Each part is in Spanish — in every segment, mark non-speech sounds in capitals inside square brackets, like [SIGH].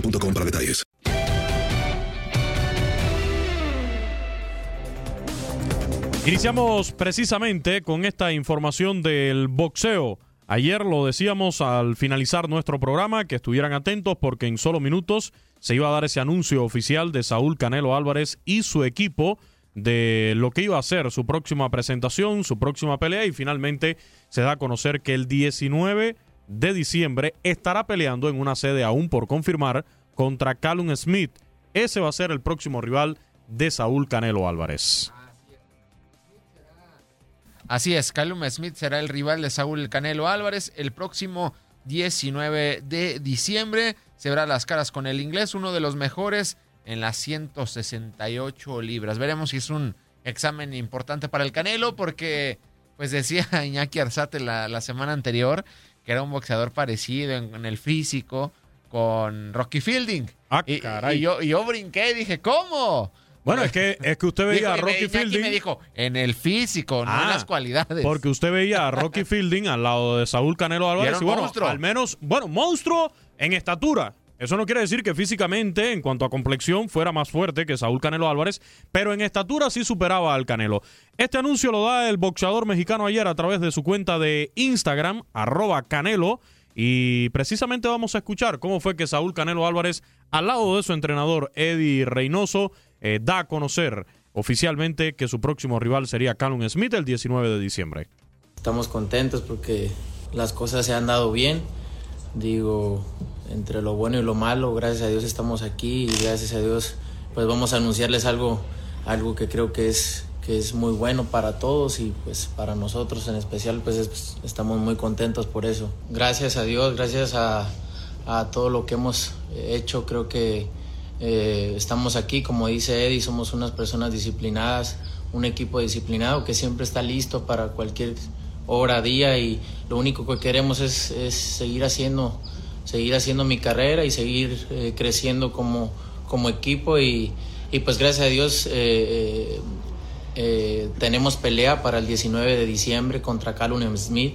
boostmobile.com para detalles. Iniciamos precisamente con esta información del boxeo. Ayer lo decíamos al finalizar nuestro programa, que estuvieran atentos porque en solo minutos se iba a dar ese anuncio oficial de Saúl Canelo Álvarez y su equipo de lo que iba a ser su próxima presentación, su próxima pelea y finalmente se da a conocer que el 19 de diciembre estará peleando en una sede aún por confirmar contra Callum Smith. Ese va a ser el próximo rival de Saúl Canelo Álvarez. Así es, Callum Smith será el rival de Saúl Canelo Álvarez el próximo 19 de diciembre. Se verá las caras con el inglés, uno de los mejores en las 168 libras. Veremos si es un examen importante para el Canelo porque, pues decía [LAUGHS] Iñaki Arzate la, la semana anterior que era un boxeador parecido en, en el físico con Rocky Fielding. Ah, y, caray. y yo, y yo brinqué y dije, ¿cómo? Bueno, es que, es que usted veía Dijo- a y me- Rocky Fielding. me dijo, en el físico, no en Ah, las cualidades. Porque usted veía a Rocky [LAUGHS] Fielding al lado de Saúl Canelo Álvarez. era Y, bueno, monstruo. al menos, bueno, monstruo en estatura. Eso no quiere decir que físicamente, en cuanto a complexión, fuera más fuerte que Saúl Canelo Álvarez, pero en estatura sí superaba al Canelo. Este anuncio lo da el boxeador mexicano ayer a través de su cuenta de Instagram, arroba Canelo, y precisamente vamos a escuchar cómo fue que Saúl Canelo Álvarez, al lado de su entrenador Eddie Reynoso, eh, da a conocer oficialmente que su próximo rival sería Callum Smith el 19 de diciembre. Estamos contentos porque las cosas se han dado bien. Digo, entre lo bueno y lo malo, gracias a Dios estamos aquí y gracias a Dios pues vamos a anunciarles algo, algo que creo que es, que es muy bueno para todos y pues para nosotros en especial pues es- estamos muy contentos por eso. Gracias a Dios, gracias a, a todo lo que hemos hecho, creo que eh, estamos aquí, como dice Eddie, somos unas personas disciplinadas, un equipo disciplinado que siempre está listo para cualquier hora, día y lo único que queremos es, es seguir haciendo seguir haciendo mi carrera y seguir eh, creciendo como, como equipo y, y pues gracias a Dios eh, eh, eh, tenemos pelea para el 19 de diciembre contra Callum Smith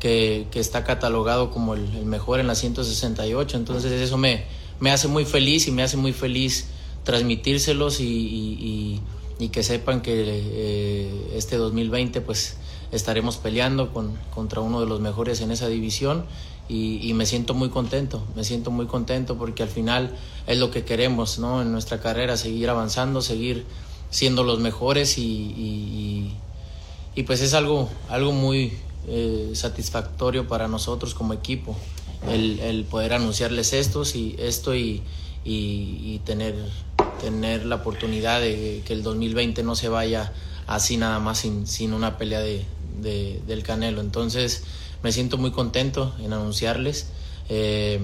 que, que está catalogado como el, mejor en la 168 entonces eso me, me hace muy feliz y me hace muy feliz transmitírselos y, y- y- y que sepan que eh, este 2020 pues estaremos peleando con, contra uno de los mejores en esa división y, y me siento muy contento, me siento muy contento porque al final es lo que queremos ¿no? en nuestra carrera, seguir avanzando, seguir siendo los mejores y, y- pues es algo, algo muy eh, satisfactorio para nosotros como equipo el, poder anunciarles estos y esto y tener, tener la oportunidad de que el 2020 no se vaya así nada más sin, sin una pelea de, de- del Canelo. Entonces me siento muy contento en anunciarles. Eh,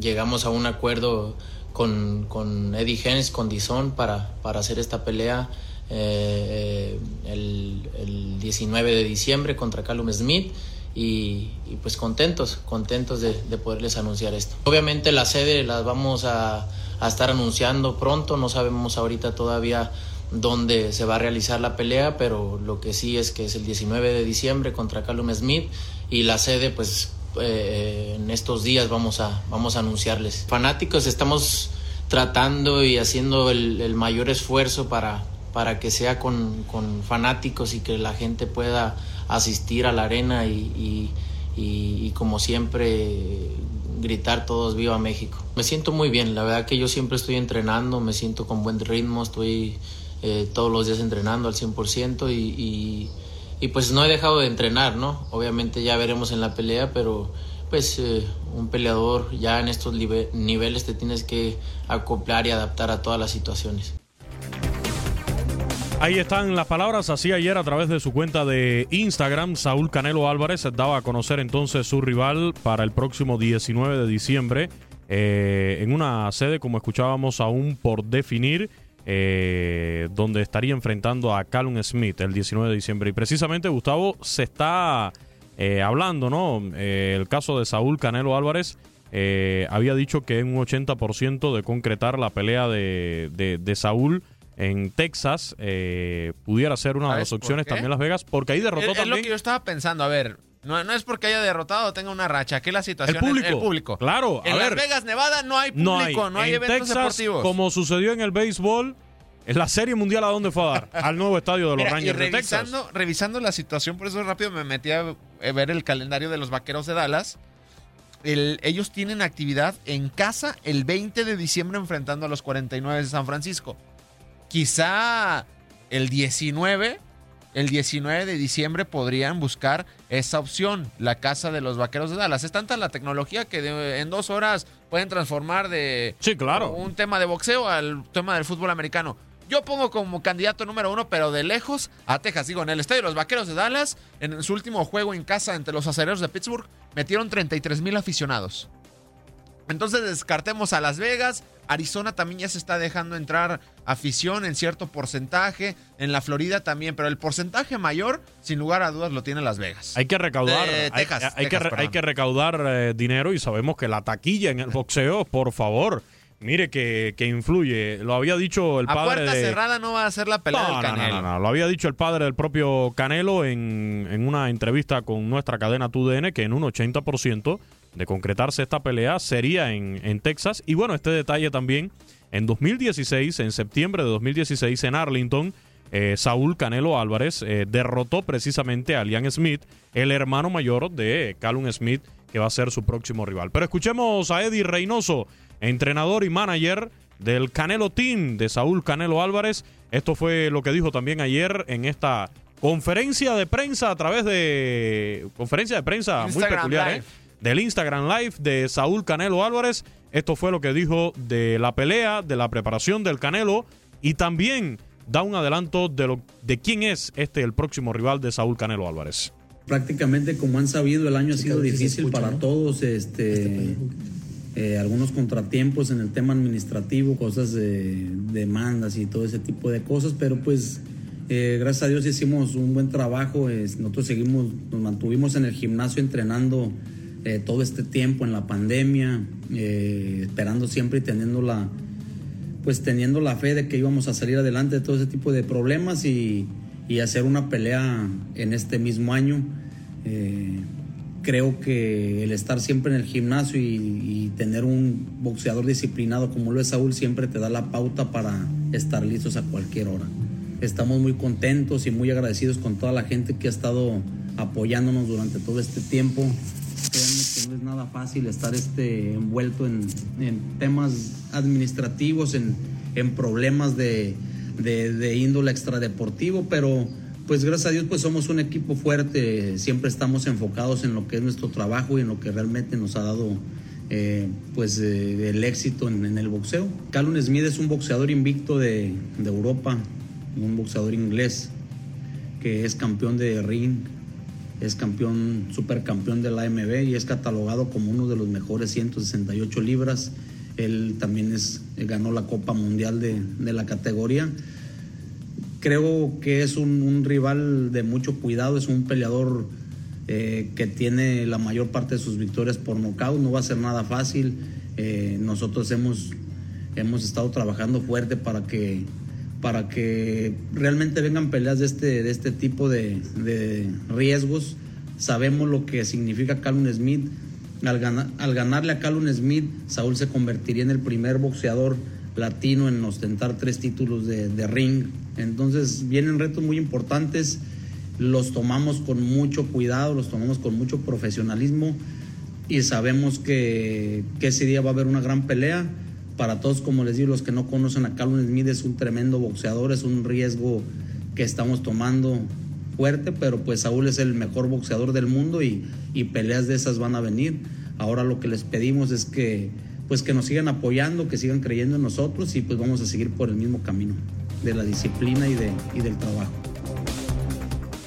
llegamos a un acuerdo con, con Eddie Hens, con Dizon para, para hacer esta pelea eh, el, el 19 de diciembre contra Callum Smith. Y, y pues contentos, contentos de, de poderles anunciar esto. Obviamente la sede las vamos a, a estar anunciando pronto, no sabemos ahorita todavía dónde se va a realizar la pelea, pero lo que sí es que es el 19 de diciembre contra Callum Smith y la sede pues eh, en estos días vamos a, vamos a anunciarles. Fanáticos estamos tratando y haciendo el, mayor esfuerzo para, para que sea con, con fanáticos y que la gente pueda asistir a la arena y, y- y- y como siempre gritar todos viva México. Me siento muy bien, la verdad que yo siempre estoy entrenando, me siento con buen ritmo, estoy eh, todos los días entrenando al 100% y, y, y pues no he dejado de entrenar, ¿no? Obviamente ya veremos en la pelea, pero pues eh, un peleador ya en estos niveles te tienes que acoplar y adaptar a todas las situaciones. Ahí están las palabras. Así ayer a través de su cuenta de Instagram, Saúl Canelo Álvarez daba a conocer entonces su rival para el próximo 19 de diciembre eh, en una sede, como escuchábamos, aún por definir, eh, donde estaría enfrentando a Callum Smith el 19 de diciembre. Y precisamente, Gustavo, se está eh, hablando, ¿no? Eh, el caso de Saúl Canelo Álvarez. eh, había dicho que en un 80% de concretar la pelea de, de- de Saúl en Texas eh, pudiera ser una de ¿Sabes las opciones también Las Vegas, porque ahí derrotó Es, es lo también que yo estaba pensando. A ver, no, no es porque haya derrotado o tenga una racha. Aquí la situación El público. es el público. Claro, a En Las ver. Vegas, Nevada, no hay público, no hay, en eventos Texas, deportivos. como sucedió en el béisbol, en la Serie Mundial a dónde fue a dar? [LAUGHS] Al nuevo estadio de los Mira, y Rangers de Texas. revisando, revisando la situación, por eso rápido me metí a eh, ver el calendario de los vaqueros de Dallas. El- ellos tienen actividad en casa el 20 de diciembre enfrentando a los 49 de San Francisco. Quizá el 19, el 19 de diciembre podrían buscar esa opción, la casa de los vaqueros de Dallas. Es tanta la tecnología que de- en dos horas pueden transformar de Sí, claro. un tema de boxeo al tema del fútbol americano. Yo pongo como candidato número uno, pero de lejos, a Texas. Digo, en el estadio de los Vaqueros de Dallas, en su último juego en casa entre los acereros de Pittsburgh, metieron 33 mil aficionados. Entonces descartemos a Las Vegas. Arizona también ya se está dejando entrar afición en cierto porcentaje. En la Florida también, pero el porcentaje mayor, sin lugar a dudas, lo tiene Las Vegas. Hay que recaudar, Texas, Texas, hay que recaudar eh, dinero y sabemos que la taquilla en el boxeo, por favor, mire que, que influye. Lo había dicho el a padre puerta de... cerrada no va a ser la pelea No, del no, Canelo. no, no, no. Lo había dicho el padre del propio Canelo en, en una entrevista con nuestra cadena TUDN que en un 80% de concretarse esta pelea sería en, en Texas. Y bueno, este detalle también, en 2016, en septiembre de 2016, en Arlington, eh, Saúl Canelo Álvarez eh, derrotó precisamente a Liam Smith, el hermano mayor de Callum Smith, que va a ser su próximo rival. Pero escuchemos a Eddie Reynoso, entrenador y manager del Canelo Team de Saúl Canelo Álvarez. Esto fue lo que dijo también ayer en esta conferencia de prensa a través de conferencia de prensa muy peculiar, Live. ¿eh? del Instagram Live de Saúl Canelo Álvarez. Esto fue lo que dijo de la pelea, de la preparación del Canelo y también da un adelanto de lo de quién es este el próximo rival de Saúl Canelo Álvarez. Prácticamente, como han sabido, el año ha sido difícil para todos. Este, eh, algunos contratiempos en el tema administrativo, cosas de demandas y todo ese tipo de cosas, pero pues eh, gracias a Dios hicimos un buen trabajo. nosotros seguimos, nos mantuvimos en el gimnasio entrenando eh, todo este tiempo en la pandemia, esperando siempre y teniendo la, pues teniendo la fe de que íbamos a salir adelante de todo ese tipo de problemas y, y hacer una pelea en este mismo año. Creo que el estar siempre en el gimnasio y, y tener un boxeador disciplinado como lo es Saúl siempre te da la pauta para estar listos a cualquier hora. Estamos muy contentos y muy agradecidos con toda la gente que ha estado apoyándonos durante todo este tiempo. Que no es nada fácil estar este, envuelto en, en temas administrativos, en, en problemas de, de, de índole extradeportivo, pero Pues gracias a Dios pues somos un equipo fuerte, siempre estamos enfocados en lo que es nuestro trabajo y en lo que realmente nos ha dado eh, pues eh, el éxito en, el boxeo. Callum Smith es un boxeador invicto de, Europa, un boxeador inglés que es campeón de ring, es campeón, supercampeón de la AMB y es catalogado como uno de los mejores 168 libras. Él también es, ganó la Copa Mundial de la categoría creo que es un, rival de mucho cuidado, es un peleador eh, que tiene la mayor parte de sus victorias por nocaut, no va a ser nada fácil. Eh, nosotros hemos, hemos estado trabajando fuerte para que, para que realmente vengan peleas de este, de este tipo de, riesgos. Sabemos lo que significa Calum Smith. Al, al ganarle a Calum Smith, Saúl se convertiría en el primer boxeador latino en ostentar tres títulos de, ring. Entonces vienen retos muy importantes, los tomamos con mucho cuidado, los tomamos con mucho profesionalismo y sabemos que, ese día va a haber una gran pelea. Para todos, como les digo, los que no conocen a Calvin Smith es un tremendo boxeador, es un riesgo que estamos tomando fuerte, pero pues Saúl es el mejor boxeador del mundo y, y peleas de esas van a venir. Ahora lo que les pedimos es que pues que nos sigan apoyando, que sigan creyendo en nosotros y pues vamos a seguir por el mismo camino de la disciplina y, de, y del trabajo.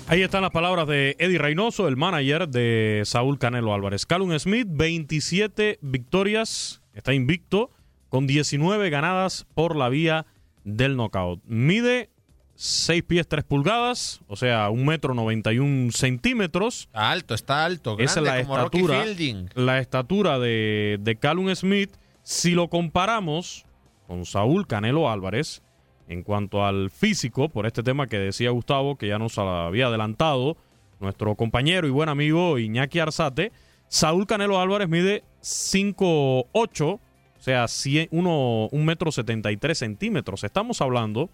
Ahí están las palabras de Eddie Reynoso, el manager de Saúl Canelo Álvarez. Callum Smith, 27 victorias, está invicto, con 19 ganadas por la vía del knockout. Mide 6 pies 3 pulgadas, o sea, 1 metro 91 centímetros. Está alto, está alto. Grande, Esa es la estatura, la estatura de, de Callum Smith. Si lo comparamos con Saúl Canelo Álvarez, en cuanto al físico, por este tema que decía Gustavo, que ya nos había adelantado, nuestro compañero y buen amigo Iñaki Arzate, Saúl Canelo Álvarez mide 5'8", o sea, 1 metro 73 centímetros. Estamos hablando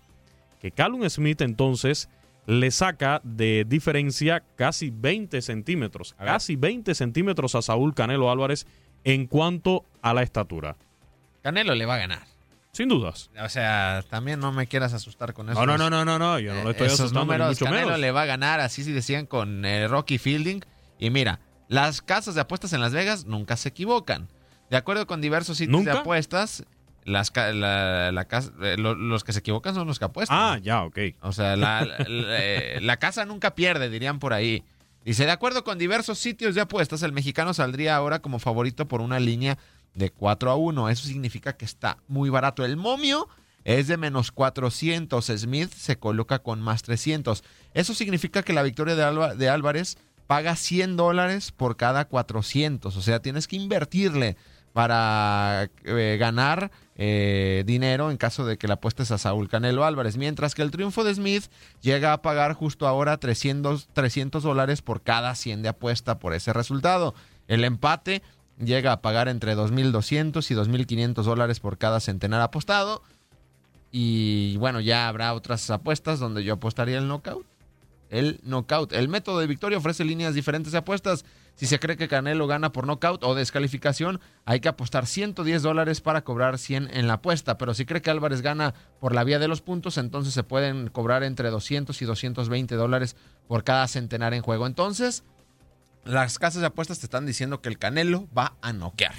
que Callum Smith entonces le saca de diferencia casi 20 centímetros, casi 20 centímetros a Saúl Canelo Álvarez en cuanto a la estatura. Canelo le va a ganar. Sin dudas. O sea, también no me quieras asustar con eso. No, no, no, no, no, yo no lo estoy asustando números, mucho Canelo le va a ganar, así se decían con eh, Rocky Fielding. Y mira, las casas de apuestas en Las Vegas nunca se equivocan. De acuerdo con diversos sitios de apuestas, las, la, eh, los que se equivocan son los que apuestan. Ah, ya, ok. O sea, [LAUGHS] la, eh, la, casa nunca pierde, dirían por ahí. Dice, de acuerdo con diversos sitios de apuestas, el mexicano saldría ahora como favorito por una línea de 4 a 1. Eso significa que está muy barato. El momio es de menos 400. Smith se coloca con más 300. Eso significa que la victoria de, de Álvarez paga 100 dólares por cada 400. O sea, tienes que invertirle para eh, ganar eh, dinero en caso de que la apuestes a Saúl Canelo Álvarez. Mientras que el triunfo de Smith llega a pagar justo ahora 300, 300 dólares por cada 100 de apuesta por ese resultado. El empate llega a pagar entre 2.200 y 2.500 dólares por cada centenar apostado. Y bueno, ya habrá otras apuestas donde yo apostaría el knockout. El knockout. El método de victoria ofrece líneas diferentes de apuestas si se cree que Canelo gana por nocaut o descalificación, hay que apostar 110 dólares para cobrar 100 en la apuesta. Pero si cree que Álvarez gana por la vía de los puntos, entonces se pueden cobrar entre 200 y 220 dólares por cada centenar en juego. Entonces, las casas de apuestas te están diciendo que el Canelo va a noquear.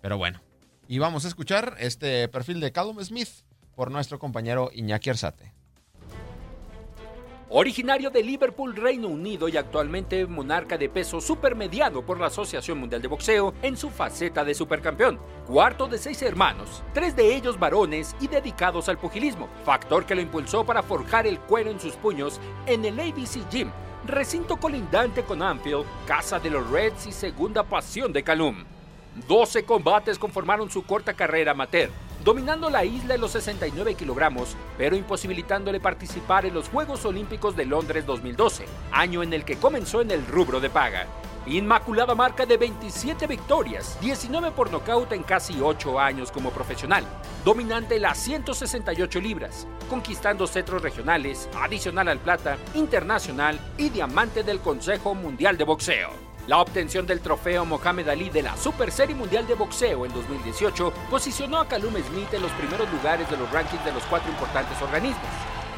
Pero bueno, y vamos a escuchar este perfil de Callum Smith por nuestro compañero Iñaki Arzate. Originario de Liverpool, Reino Unido y actualmente monarca de peso supermediano por la Asociación Mundial de Boxeo en su faceta de supercampeón. Cuarto de seis hermanos, tres de ellos varones y dedicados al pugilismo, factor que lo impulsó para forjar el cuero en sus puños en el ABC Gym, recinto colindante con Anfield, casa de los Reds y segunda pasión de Calum. 12 combates conformaron su corta carrera amateur, dominando la isla en los 69 kilogramos, pero imposibilitándole participar en los Juegos Olímpicos de Londres 2012, año en el que comenzó en el rubro de paga. Inmaculada marca de 27 victorias, 19 por nocaut en casi 8 años como profesional. Dominante las 168 libras, conquistando cetros regionales, adicional al plata, internacional y diamante del Consejo Mundial de Boxeo. La obtención del trofeo Mohamed Ali de la Super Serie Mundial de Boxeo en 2018 posicionó a Calum Smith en los primeros lugares de los rankings de los cuatro importantes organismos.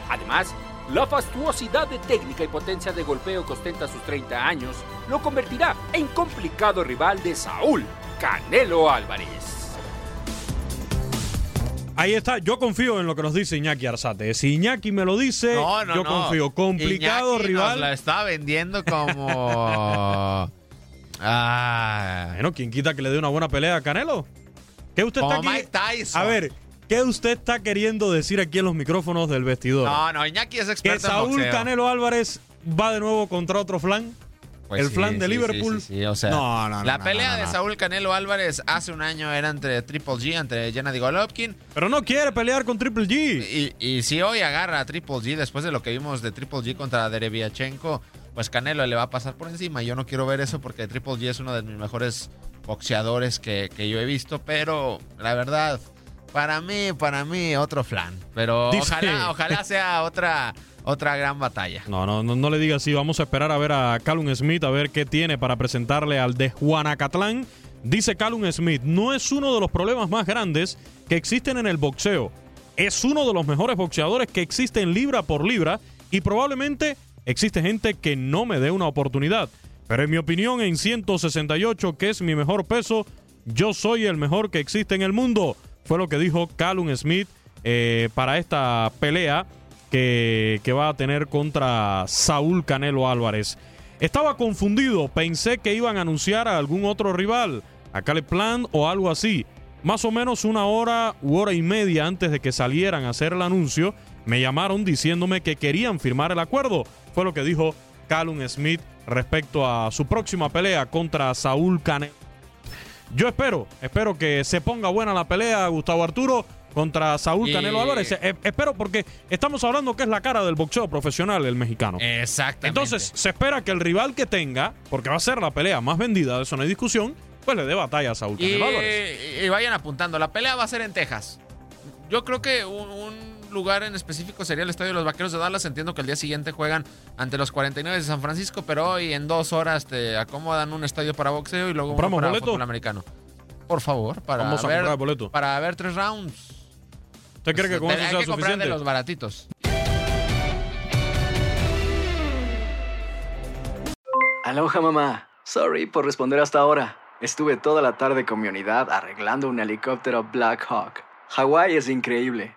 Además, La fastuosidad de técnica y potencia de golpeo que ostenta sus 30 años lo convertirá en complicado rival de Saúl Canelo Álvarez. Ahí está, yo confío en lo que nos dice Iñaki Arzate. Si Iñaki me lo dice, No, no, yo no. confío. Complicado Iñaki rival. Nos la está vendiendo como. [LAUGHS] ah, Bueno, ¿quién quita que le dé una buena pelea a Canelo? ¿Qué usted como está aquí? Mike Tyson. A ver, ¿qué usted está queriendo decir aquí en los micrófonos del vestidor? No, no, Iñaki es que experto en Saúl boxeo. Canelo Álvarez va de nuevo contra otro flan. Pues el sí, flan de sí, Liverpool. sí, o sea, no, no, no, la pelea de. Saúl Canelo Álvarez hace un año era entre Triple G, entre Gennady Golovkin. Pero no quiere pelear con Triple G. Y, y si hoy agarra a Triple G, después de lo que vimos de Triple G contra Dereviachenko, pues Canelo le va a pasar por encima. Yo no quiero ver eso porque Triple G es uno de mis mejores boxeadores que, que yo he visto, pero la verdad, para mí, para mí, otro flan. Pero Dice- ojalá, ojalá sea otra, otra gran batalla. No, no, no, no le diga así. Vamos a esperar a ver a Callum Smith, a ver qué tiene para presentarle al de Juanacatlán. Dice Callum Smith, no es uno de los problemas más grandes que existen en el boxeo. Es uno de los mejores boxeadores que existen libra por libra y probablemente existe gente que no me dé una oportunidad. Pero en mi opinión, en 168, que es mi mejor peso, yo soy el mejor que existe en el mundo. Fue lo que dijo Callum Smith eh, para esta pelea que, que va a tener contra Saúl Canelo Álvarez. Estaba confundido, pensé que iban a anunciar a algún otro rival, a Caleb Plant o algo así. Más o menos una hora u hora y media antes de que salieran a hacer el anuncio, me llamaron diciéndome que querían firmar el acuerdo. Fue lo que dijo Callum Smith respecto a su próxima pelea contra Saúl Canelo. Yo espero, espero que se ponga buena la pelea, Gustavo Arturo, contra Saúl Y- Canelo Álvarez. Eh, espero porque estamos hablando que es la cara del boxeo profesional, el mexicano. Exactamente. Entonces, se espera que el rival que tenga, porque va a ser la pelea más vendida, de eso no hay discusión, pues le dé batalla a Saúl Y, Canelo Álvarez. y vayan apuntando, la pelea va a ser en Texas. Yo creo que un, un lugar en específico sería el Estadio de los Vaqueros de Dallas. Entiendo que el día siguiente juegan ante los 49 de San Francisco, pero hoy en dos horas te acomodan un estadio para boxeo y luego uno ¿Compramos para boleto? fútbol americano. Por favor, para Vamos a ver, comprar boleto. para ver tres rounds. ¿Usted cree que con Hay eso que sea comprar suficiente? de los baratitos. Aloha mamá. Sorry por responder hasta ahora. Estuve toda la tarde con mi unidad arreglando un helicóptero Black Hawk. Hawái es increíble.